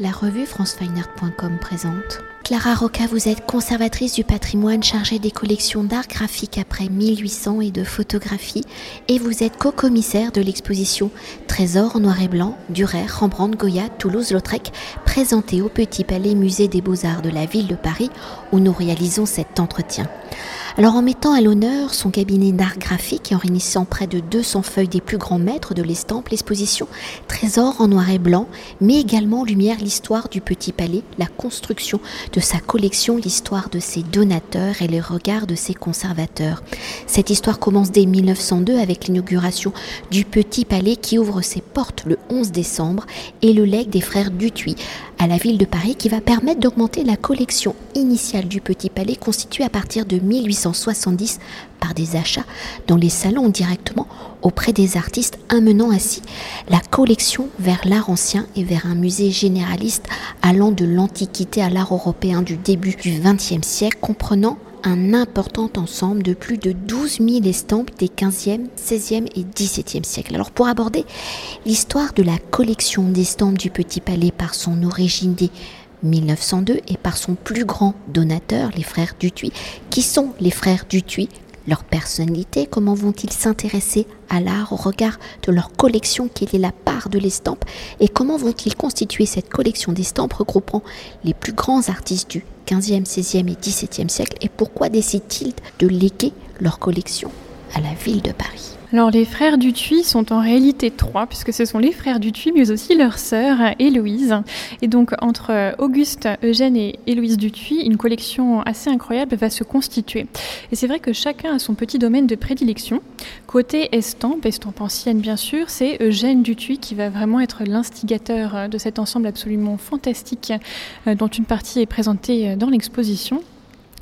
la revue francefineart.com présente. Clara Roca, vous êtes conservatrice du patrimoine chargée des collections d'art graphique après 1800 et de photographie et vous êtes co-commissaire de l'exposition Trésors noir et blanc, Durer, Rembrandt, Goya, Toulouse-Lautrec, présentée au Petit Palais Musée des Beaux-Arts de la ville de Paris où nous réalisons cet entretien. Alors en mettant à l'honneur son cabinet d'art graphique et en réunissant près de 200 feuilles des plus grands maîtres de l'estampe, l'exposition Trésor en noir et blanc met également en lumière l'histoire du Petit Palais, la construction de sa collection, l'histoire de ses donateurs et les regards de ses conservateurs. Cette histoire commence dès 1902 avec l'inauguration du Petit Palais qui ouvre ses portes le 11 décembre et le legs des frères Dutuy à la ville de Paris qui va permettre d'augmenter la collection initiale du Petit Palais constituée à partir de 1870 par des achats dans les salons directement auprès des artistes, amenant ainsi la collection vers l'art ancien et vers un musée généraliste allant de l'Antiquité à l'art européen du début du XXe siècle, comprenant un important ensemble de plus de 12 000 estampes des 15e, 16e et 17e siècles. Alors pour aborder l'histoire de la collection d'estampes du Petit Palais par son origine dès 1902 et par son plus grand donateur, les frères Dutuy. Qui sont les frères Dutuy leur personnalité, comment vont-ils s'intéresser à l'art au regard de leur collection, quelle est la part de l'estampe, et comment vont-ils constituer cette collection d'estampes regroupant les plus grands artistes du 15e, 16e et 17e siècle, et pourquoi décident-ils de léguer leur collection à la ville de Paris? Alors les frères Dutuy sont en réalité trois, puisque ce sont les frères Dutuy, mais aussi leur sœur Héloïse. Et donc entre Auguste, Eugène et Héloïse Dutuy, une collection assez incroyable va se constituer. Et c'est vrai que chacun a son petit domaine de prédilection. Côté estampe, estampe ancienne bien sûr, c'est Eugène Dutuy qui va vraiment être l'instigateur de cet ensemble absolument fantastique euh, dont une partie est présentée dans l'exposition.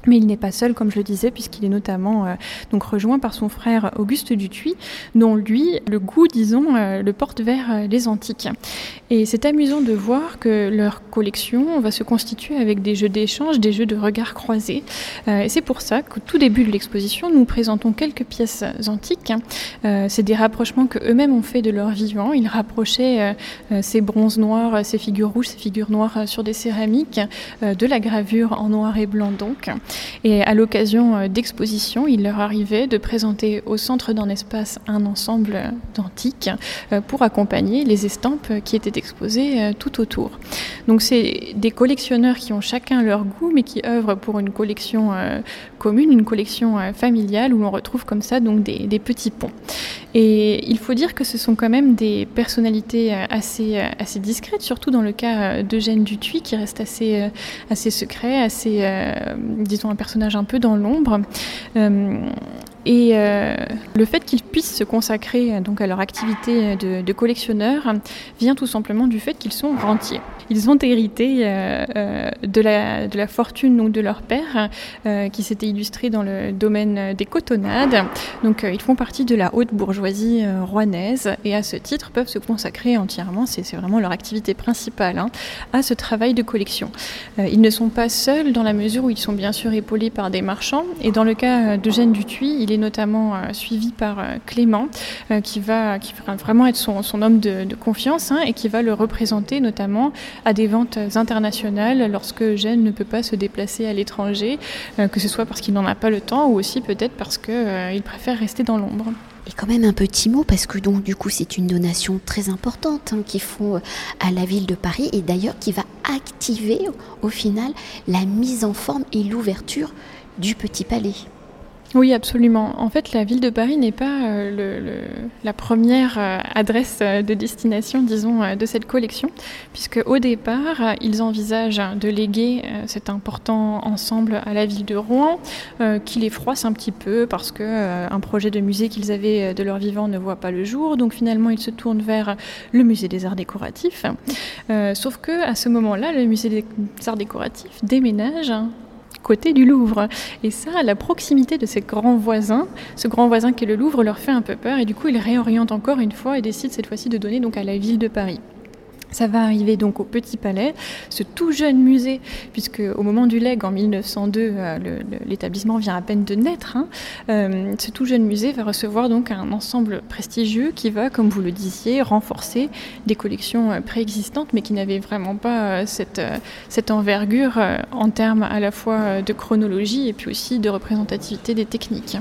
Mais il n'est pas seul, comme je le disais, puisqu'il est notamment euh, donc rejoint par son frère Auguste Dutuy, dont lui, le goût, disons, euh, le porte vers euh, les antiques. Et c'est amusant de voir que leur collection va se constituer avec des jeux d'échange, des jeux de regard croisés. et c'est pour ça qu'au tout début de l'exposition, nous présentons quelques pièces antiques. c'est des rapprochements que eux-mêmes ont fait de leur vivant. Ils rapprochaient ces bronzes noirs, ces figures rouges, ces figures noires sur des céramiques, de la gravure en noir et blanc donc. Et à l'occasion euh, d'expositions, il leur arrivait de présenter au centre d'un espace un ensemble d'antiques euh, pour accompagner les estampes qui étaient exposées euh, tout autour. Donc c'est des collectionneurs qui ont chacun leur goût, mais qui œuvrent pour une collection commune, une collection familiale où l'on retrouve comme ça des, petits ponts. Et il faut dire que ce sont quand même des personnalités assez, assez discrètes, surtout dans le cas d'Eugène Dutuy qui reste assez, secret, assez, disons, un personnage un peu dans l'ombre. Euh, et euh, le fait qu'ils puissent se consacrer donc à leur activité de, de collectionneur vient tout simplement du fait qu'ils sont rentiers. Ils ont hérité euh, euh, de, la, fortune donc, de leur père, euh, qui s'était illustré dans le domaine des cotonnades. Donc ils font partie de la haute bourgeoisie rouennaise et à ce titre peuvent se consacrer entièrement, c'est vraiment leur activité principale, hein, à ce travail de collection. ils ne sont pas seuls dans la mesure où ils sont bien sûr épaulés par des marchands. Et dans le cas d'Eugène Dutuy, il est notamment suivi par Clément, qui, va, qui va vraiment être son, homme de, de confiance hein, et qui va le représenter notamment à des ventes internationales lorsque Eugène ne peut pas se déplacer à l'étranger, euh, que ce soit parce qu'il n'en a pas le temps ou aussi peut-être parce qu'il euh, préfère rester dans l'ombre. Et quand même un petit mot, parce que donc du coup c'est une donation très importante hein, qu'ils font euh, à la ville de Paris et d'ailleurs qui va activer au final la mise en forme et l'ouverture du Petit Palais. Oui, absolument. En fait, la ville de Paris n'est pas euh, la première euh, adresse euh, de destination, disons, de cette collection, puisque au départ, ils envisagent de léguer cet important ensemble à la ville de Rouen, qui les froisse un petit peu parce que un projet de musée qu'ils avaient de leur vivant ne voit pas le jour. Donc finalement, ils se tournent vers le musée des arts décoratifs. sauf que à ce moment-là, le musée des arts décoratifs déménage côté du Louvre. Et ça, la proximité de ces grands voisins, ce grand voisin qui est le Louvre, leur fait un peu peur et du coup ils réorientent encore une fois et décident cette fois-ci de donner donc à la ville de Paris. Ça va arriver donc au Petit Palais, ce tout jeune musée, puisque au moment du leg en 1902, euh, l'établissement vient à peine de naître. Hein, euh, ce tout jeune musée va recevoir donc un ensemble prestigieux qui va, comme vous le disiez, renforcer des collections euh, préexistantes, mais qui n'avaient vraiment pas cette, cette envergure en termes à la fois de chronologie et puis aussi de représentativité des techniques.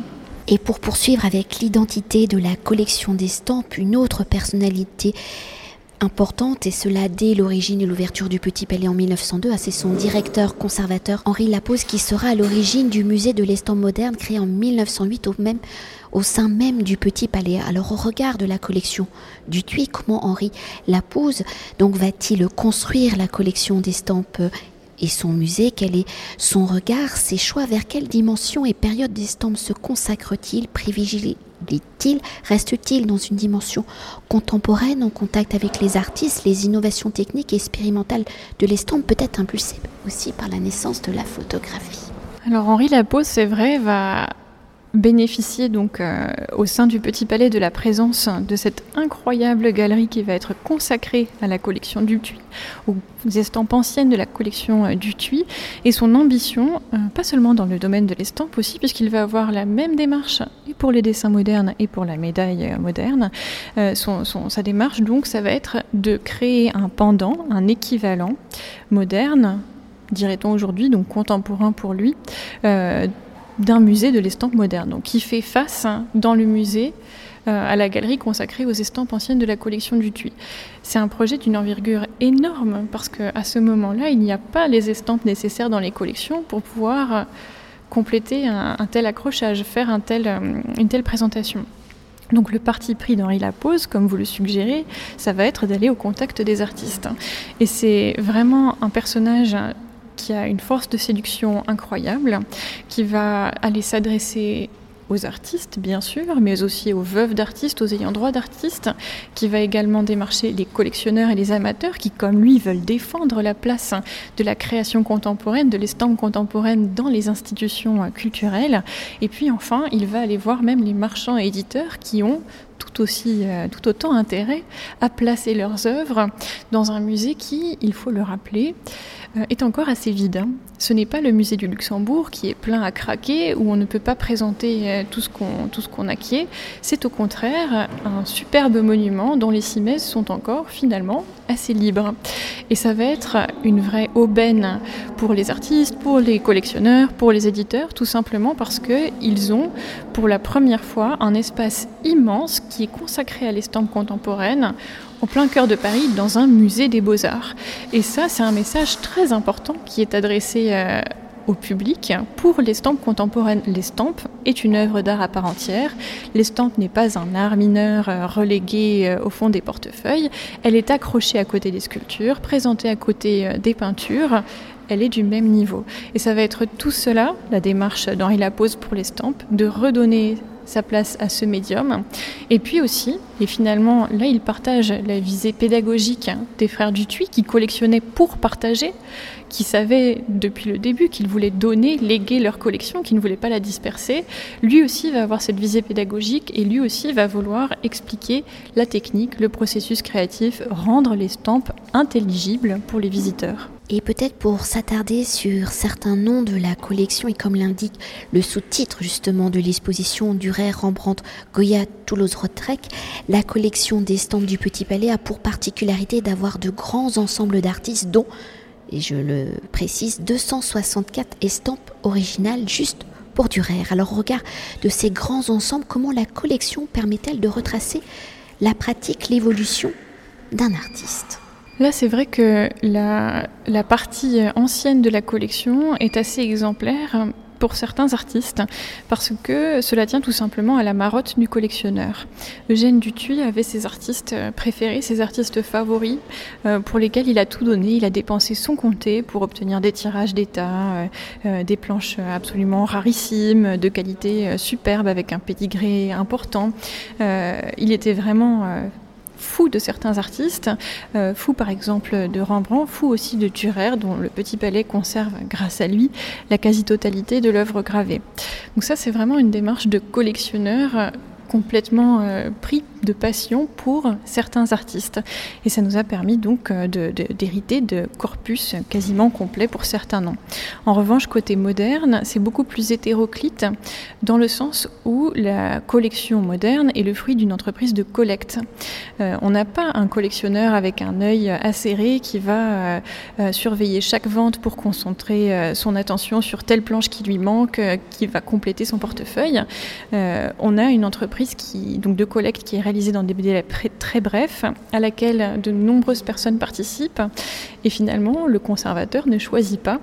Et pour poursuivre avec l'identité de la collection d'estampes, une autre personnalité importante, et cela dès l'origine et l'ouverture du Petit Palais en 1902. C'est son directeur conservateur Henri Lapose qui sera à l'origine du musée de l'estampe moderne créé en 1908 au, sein même du Petit Palais. Alors au regard de la collection du Tuy, comment Henri Lapose va-t-il construire la collection d'estampes et son musée, quel est son regard, ses choix, vers quelle dimension et période d'estampes se consacre-t-il, il Reste-t-il dans une dimension contemporaine en contact avec les artistes, les innovations techniques et expérimentales de l'estampe, peut-être impulsées aussi par la naissance de la photographie? Alors Henri Lapose, c'est vrai, va bénéficier donc euh, au sein du Petit Palais de la présence de cette incroyable galerie qui va être consacrée à la collection du Tuy, aux estampes anciennes de la collection euh, et son ambition, euh, pas seulement dans le domaine de l'estampe aussi, puisqu'il va avoir la même démarche pour les dessins modernes et pour la médaille moderne. sa démarche donc, ça va être de créer un pendant, un équivalent moderne dirait-on aujourd'hui, donc contemporain pour lui, d'un musée de l'estampe moderne, donc qui fait face hein, dans le musée euh, à la galerie consacrée aux estampes anciennes de la collection du Tuy. C'est un projet d'une envergure énorme parce qu'à ce moment-là, il n'y a pas les estampes nécessaires dans les collections pour pouvoir euh, compléter un, tel accrochage, faire euh, une telle présentation. Donc le parti pris d'Henri Lapose, comme vous le suggérez, ça va être d'aller au contact des artistes. Et c'est vraiment un personnage qui a une force de séduction incroyable, qui va aller s'adresser aux artistes, bien sûr, mais aussi aux veuves d'artistes, aux ayants droit d'artistes, qui va également démarcher les collectionneurs et les amateurs qui, comme lui, veulent défendre la place de la création contemporaine, de l'estampe contemporaine dans les institutions culturelles. Et puis enfin, il va aller voir même les marchands et éditeurs qui ont tout, aussi, euh, tout autant intérêt à placer leurs œuvres dans un musée qui, il faut le rappeler, euh, est encore assez vide. Hein. Ce n'est pas le musée du Luxembourg qui est plein à craquer, où on ne peut pas présenter euh, tout ce qu'on acquiert. C'est au contraire un superbe monument dont les cimaises sont encore finalement assez libres. Et ça va être une vraie aubaine pour les artistes, pour les collectionneurs, pour les éditeurs, tout simplement parce qu'ils ont pour la première fois un espace immense qui est consacré à l'estampe contemporaine au plein cœur de Paris, dans un musée des beaux-arts. Et ça, c'est un message très important qui est adressé euh, au public pour l'estampe contemporaine. L'estampe est une œuvre d'art à part entière. L'estampe n'est pas un art mineur euh, relégué euh, au fond des portefeuilles. Elle est accrochée à côté des sculptures, présentée à côté des peintures. Elle est du même niveau. Et ça va être tout cela, la démarche d'Henri Lapose pour l'estampe, de redonner sa place à ce médium. Et puis aussi, et finalement, là, il partage la visée pédagogique des frères Dutuy qui collectionnaient pour partager, qui savaient depuis le début qu'ils voulaient donner, léguer leur collection, qu'ils ne voulaient pas la disperser. Lui aussi va avoir cette visée pédagogique et lui aussi va vouloir expliquer la technique, le processus créatif, rendre l'estampe intelligible pour les visiteurs. Et peut-être pour s'attarder sur certains noms de la collection et comme l'indique le sous-titre justement de l'exposition Durer, Rembrandt, Goya, Toulouse-Lautrec, la collection d'estampes du Petit Palais a pour particularité d'avoir de grands ensembles d'artistes dont, et je le précise, 264 estampes originales juste pour Durer. Alors au regard de ces grands ensembles, comment la collection permet-elle de retracer la pratique, l'évolution d'un artiste? Là, c'est vrai que la, partie ancienne de la collection est assez exemplaire pour certains artistes, parce que cela tient tout simplement à la marotte du collectionneur. Eugène Dutuy avait ses artistes préférés, ses artistes favoris, euh, pour lesquels il a tout donné, il a dépensé son comté pour obtenir des tirages d'état, euh, euh, des planches absolument rarissimes, de qualité superbe, avec un pédigré important. il était vraiment fou de certains artistes, euh, fou par exemple de Rembrandt, fou aussi de Dürer, dont le Petit Palais conserve grâce à lui la quasi-totalité de l'œuvre gravée. Donc ça c'est vraiment une démarche de collectionneur complètement euh, pris de passion pour certains artistes. Et ça nous a permis donc euh, d'hériter de, corpus quasiment complet pour certains noms. En revanche, côté moderne, c'est beaucoup plus hétéroclite dans le sens où la collection moderne est le fruit d'une entreprise de collecte. Euh, on n'a pas un collectionneur avec un œil acéré qui va euh, surveiller chaque vente pour concentrer son attention sur telle planche qui lui manque, qui va compléter son portefeuille. on a une entreprise qui, donc de collecte qui est réalisée dans des délais très brefs, à laquelle de nombreuses personnes participent, et finalement le conservateur ne choisit pas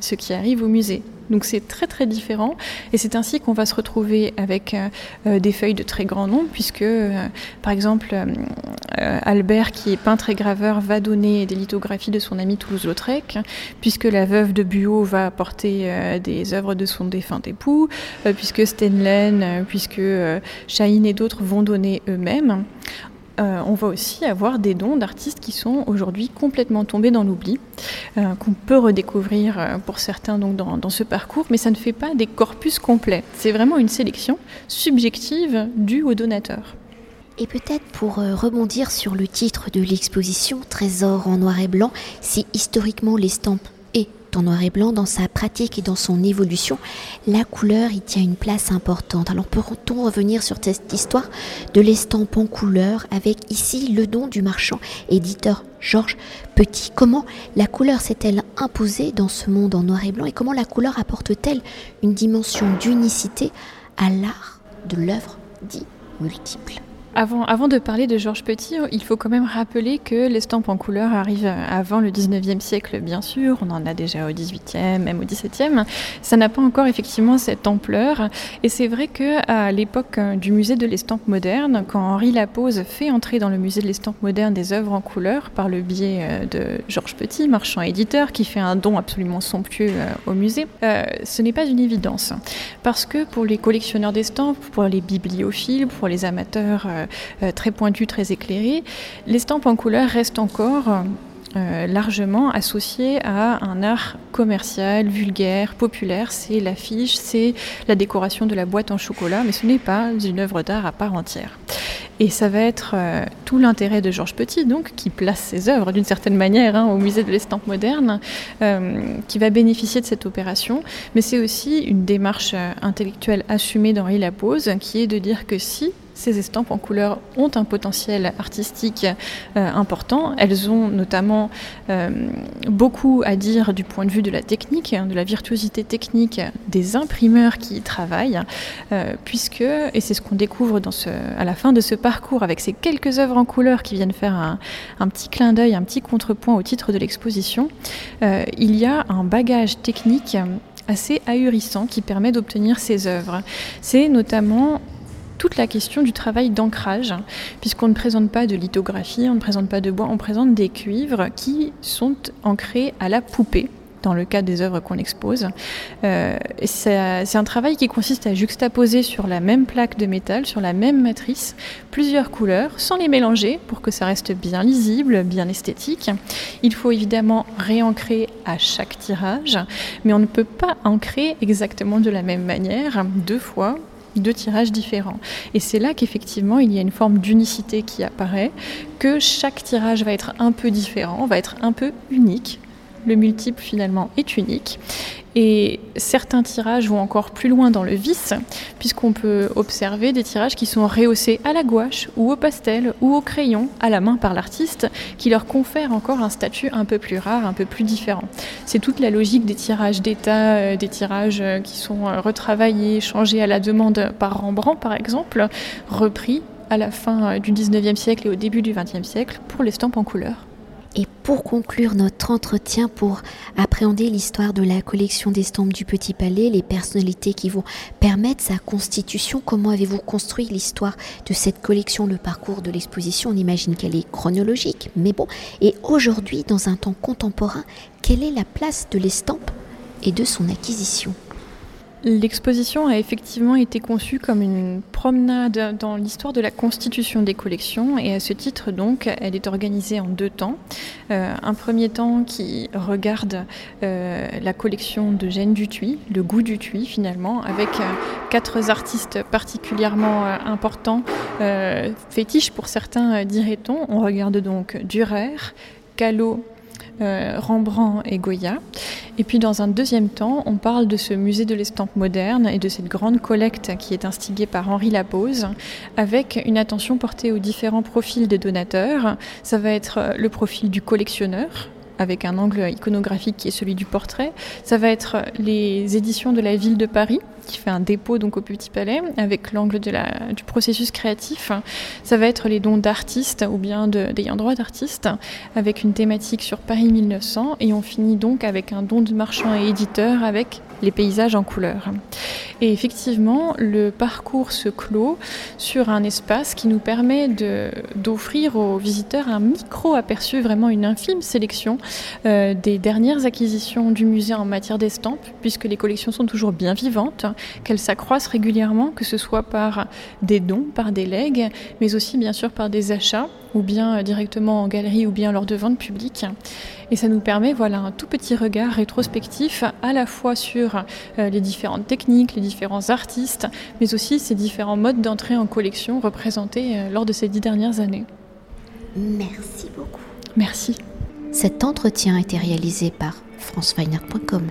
ce qui arrive au musée. Donc c'est très très différent et c'est ainsi qu'on va se retrouver avec euh, euh, des feuilles de très grand nombre puisque euh, par exemple Albert qui est peintre et graveur va donner des lithographies de son ami Toulouse-Lautrec puisque la veuve de Buot va apporter des œuvres de son défunt époux puisque Stenlen, puisque Chahine et d'autres vont donner eux-mêmes. Euh, on va aussi avoir des dons d'artistes qui sont aujourd'hui complètement tombés dans l'oubli, euh, qu'on peut redécouvrir euh, pour certains donc dans, ce parcours, mais ça ne fait pas des corpus complets. C'est vraiment une sélection subjective due aux donateurs. Et peut-être pour rebondir sur le titre de l'exposition, Trésor en noir et blanc, si historiquement l'estampe en noir et blanc, dans sa pratique et dans son évolution, la couleur y tient une place importante. Alors peut-on revenir sur cette histoire de l'estampe en couleur avec ici le don du marchand éditeur Georges Petit? Comment la couleur s'est-elle imposée dans ce monde en noir et blanc et comment la couleur apporte-t-elle une dimension d'unicité à l'art de l'œuvre dit multiple? Avant, de parler de Georges Petit, il faut quand même rappeler que l'estampe en couleur arrive avant le 19e siècle, bien sûr. On en a déjà au 18e, même au 17e. Ça n'a pas encore effectivement cette ampleur. Et c'est vrai qu'à l'époque du musée de l'estampe moderne, quand Henri Lapose fait entrer dans le musée de l'estampe moderne des œuvres en couleur par le biais euh, de Georges Petit, marchand éditeur, qui fait un don absolument somptueux euh, au musée, euh, ce n'est pas une évidence. Parce que pour les collectionneurs d'estampes, pour les bibliophiles, pour les amateurs, euh, euh, très pointu, très éclairé, l'estampe en couleur reste encore euh, largement associée à un art commercial, vulgaire, populaire. C'est l'affiche, c'est la décoration de la boîte en chocolat, mais ce n'est pas une œuvre d'art à part entière. Et ça va être tout l'intérêt de Georges Petit, donc, qui place ses œuvres d'une certaine manière hein, au musée de l'estampe moderne, qui va bénéficier de cette opération. Mais c'est aussi une démarche intellectuelle assumée d'Henri Lapose, qui est de dire que si ces estampes en couleur ont un potentiel artistique euh, important. Elles ont notamment euh, beaucoup à dire du point de vue de la technique, de la virtuosité technique des imprimeurs qui y travaillent, euh, puisque, et c'est ce qu'on découvre à la fin de ce parcours avec ces quelques œuvres en couleur qui viennent faire un, un petit clin d'œil, un petit contrepoint au titre de l'exposition, il y a un bagage technique assez ahurissant qui permet d'obtenir ces œuvres. C'est notamment toute la question du travail d'ancrage, puisqu'on ne présente pas de lithographie, on ne présente pas de bois, on présente des cuivres qui sont ancrés à la poupée dans le cas des œuvres qu'on expose. Euh, c'est un travail qui consiste à juxtaposer sur la même plaque de métal, sur la même matrice, plusieurs couleurs, sans les mélanger pour que ça reste bien lisible, bien esthétique. Il faut évidemment réancrer à chaque tirage, mais on ne peut pas ancrer exactement de la même manière deux fois deux tirages différents. Et c'est là qu'effectivement il y a une forme d'unicité qui apparaît, que chaque tirage va être un peu différent, va être un peu unique. Le multiple finalement est unique. Et certains tirages vont encore plus loin dans le vice, puisqu'on peut observer des tirages qui sont rehaussés à la gouache ou au pastel ou au crayon à la main par l'artiste, qui leur confèrent encore un statut un peu plus rare, un peu plus différent. C'est toute la logique des tirages d'état, euh, des tirages euh, qui sont euh, retravaillés, changés à la demande par Rembrandt par exemple, repris à la fin du 19e siècle et au début du 20e siècle pour l'estampe en couleur. Et pour conclure notre entretien, pour appréhender l'histoire de la collection d'estampes du Petit Palais, les personnalités qui vont permettre sa constitution, comment avez-vous construit l'histoire de cette collection, le parcours de l'exposition? On imagine qu'elle est chronologique, mais bon. Et aujourd'hui, dans un temps contemporain, quelle est la place de l'estampe et de son acquisition? L'exposition a effectivement été conçue comme une promenade dans l'histoire de la constitution des collections et à ce titre donc elle est organisée en deux temps. Euh, un premier temps qui regarde euh, la collection de Gênes Dutuy, le goût du Tuy finalement, avec euh, quatre artistes particulièrement importants, fétiches pour certains dirait-on. On regarde donc Durer, Callot, Rembrandt et Goya. Et puis dans un deuxième temps, on parle de ce musée de l'estampe moderne et de cette grande collecte qui est instigée par Henri Lapose, avec une attention portée aux différents profils des donateurs. Ça va être le profil du collectionneur, avec un angle iconographique qui est celui du portrait. Ça va être les éditions de la ville de Paris, qui fait un dépôt donc au Petit Palais, avec l'angle du processus créatif. Ça va être les dons d'artistes ou bien d'ayant droit d'artistes, avec une thématique sur Paris 1900. Et on finit donc avec un don de marchands et éditeurs avec les paysages en couleur. Et effectivement, le parcours se clôt sur un espace qui nous permet d'offrir aux visiteurs un micro-aperçu, vraiment une infime sélection euh, des dernières acquisitions du musée en matière d'estampes, puisque les collections sont toujours bien vivantes, qu'elles s'accroissent régulièrement, que ce soit par des dons, par des legs, mais aussi bien sûr par des achats, ou bien euh, directement en galerie, ou bien lors de ventes publiques. Et ça nous permet voilà, un tout petit regard rétrospectif à la fois sur euh, les différentes techniques, les différents artistes, mais aussi ces différents modes d'entrée en collection représentés euh, lors de ces dix dernières années. Merci beaucoup. Merci. Cet entretien a été réalisé par franceweiner.com.